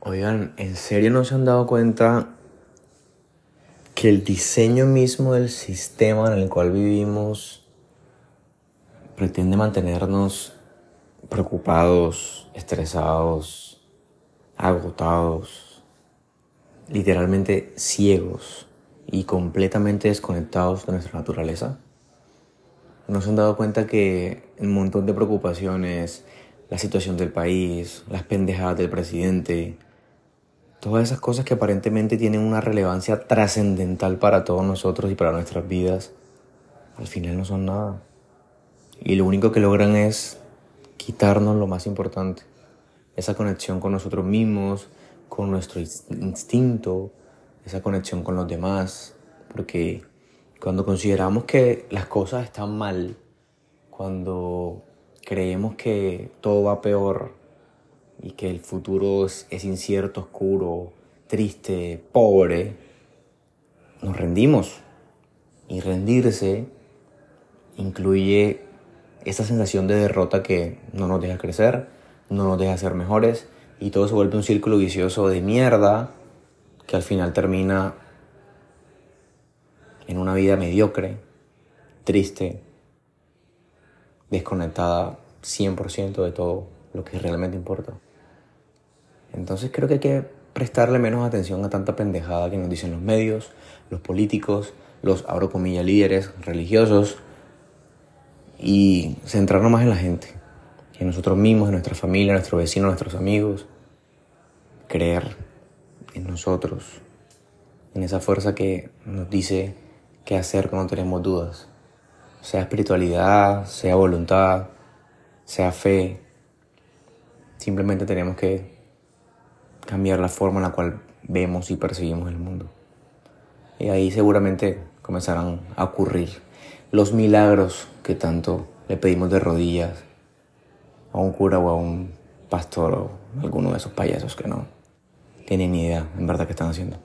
Oigan, ¿en serio no se han dado cuenta que el diseño mismo del sistema en el cual vivimos pretende mantenernos preocupados, estresados, agotados, literalmente ciegos y completamente desconectados de nuestra naturaleza? ¿No se han dado cuenta que un montón de preocupaciones, la situación del país, las pendejadas del presidente, Todas esas cosas que aparentemente tienen una relevancia trascendental para todos nosotros y para nuestras vidas, al final no son nada. Y lo único que logran es quitarnos lo más importante, esa conexión con nosotros mismos, con nuestro instinto, esa conexión con los demás, porque cuando consideramos que las cosas están mal, cuando creemos que todo va peor, y que el futuro es, incierto, oscuro, triste, pobre, nos rendimos. Y rendirse incluye esa sensación de derrota que no nos deja crecer, no nos deja ser mejores y todo se vuelve un círculo vicioso de mierda que al final termina en una vida mediocre, triste, desconectada 100% de todo lo que realmente importa. Entonces creo que hay que prestarle menos atención a tanta pendejada que nos dicen los medios, los políticos, los, abro líderes religiosos y centrarnos más en la gente, en nosotros mismos, en nuestra familia, en nuestros vecinos, en nuestros amigos, creer en nosotros, en esa fuerza que nos dice qué hacer cuando tenemos dudas, sea espiritualidad, sea voluntad, sea fe, simplemente tenemos que cambiar la forma en la cual vemos y percibimos el mundo. Y ahí seguramente comenzarán a ocurrir los milagros que tanto le pedimos de rodillas a un cura o a un pastor o a alguno de esos payasos que no tienen ni idea en verdad qué están haciendo.